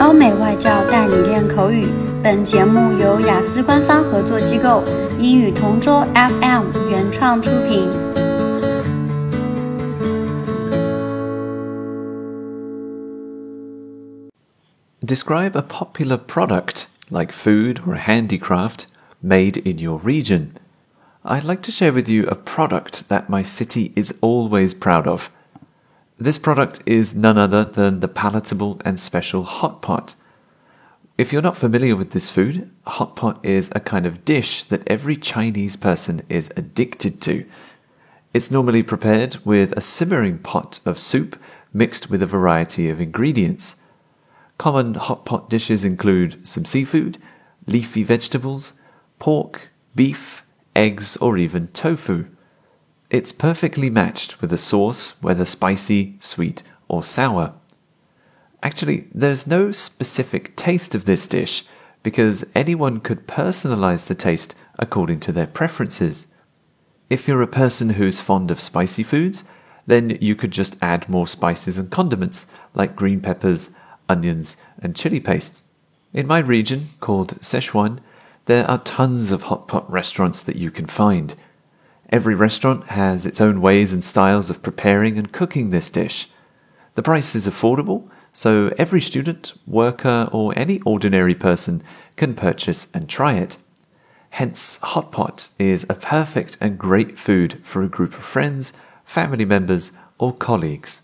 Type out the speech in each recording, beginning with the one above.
欧美外教带你练口语。本节目由雅思官方合作机构英语同桌 FM 原创出品。Describe a popular product, like food or handicraft, made in your region. I'd like to share with you a product that my city is always proud of. This product is none other than the palatable and special hot pot. If you're not familiar with this food, hot pot is a kind of dish that every Chinese person is addicted to. It's normally prepared with a simmering pot of soup mixed with a variety of ingredients. Common hot pot dishes include some seafood, leafy vegetables, pork, beef, eggs, or even tofu. It's perfectly matched with a sauce, whether spicy, sweet, or sour. Actually, there's no specific taste of this dish because anyone could personalize the taste according to their preferences. If you're a person who's fond of spicy foods, then you could just add more spices and condiments like green peppers, onions, and chili paste. In my region, called Sichuan, there are tons of hot pot restaurants that you can find. Every restaurant has its own ways and styles of preparing and cooking this dish. The price is affordable, so every student, worker, or any ordinary person can purchase and try it. Hence, hot pot is a perfect and great food for a group of friends, family members, or colleagues.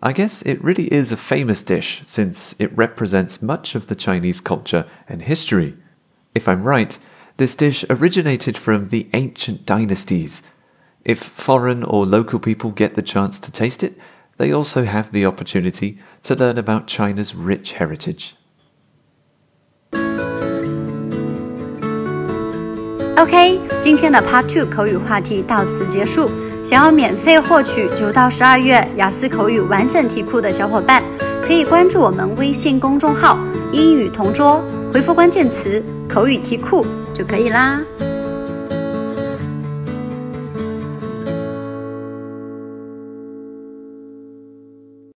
I guess it really is a famous dish since it represents much of the Chinese culture and history. If I'm right, this dish originated from the ancient dynasties. If foreign or local people get the chance to taste it, they also have the opportunity to learn about China's rich heritage. OK，今天的 Part Two 口语话题到此结束。想要免费获取九到十二月雅思口语完整题库的小伙伴，可以关注我们微信公众号“英语同桌”， 回复关键词。口语题库就可以啦。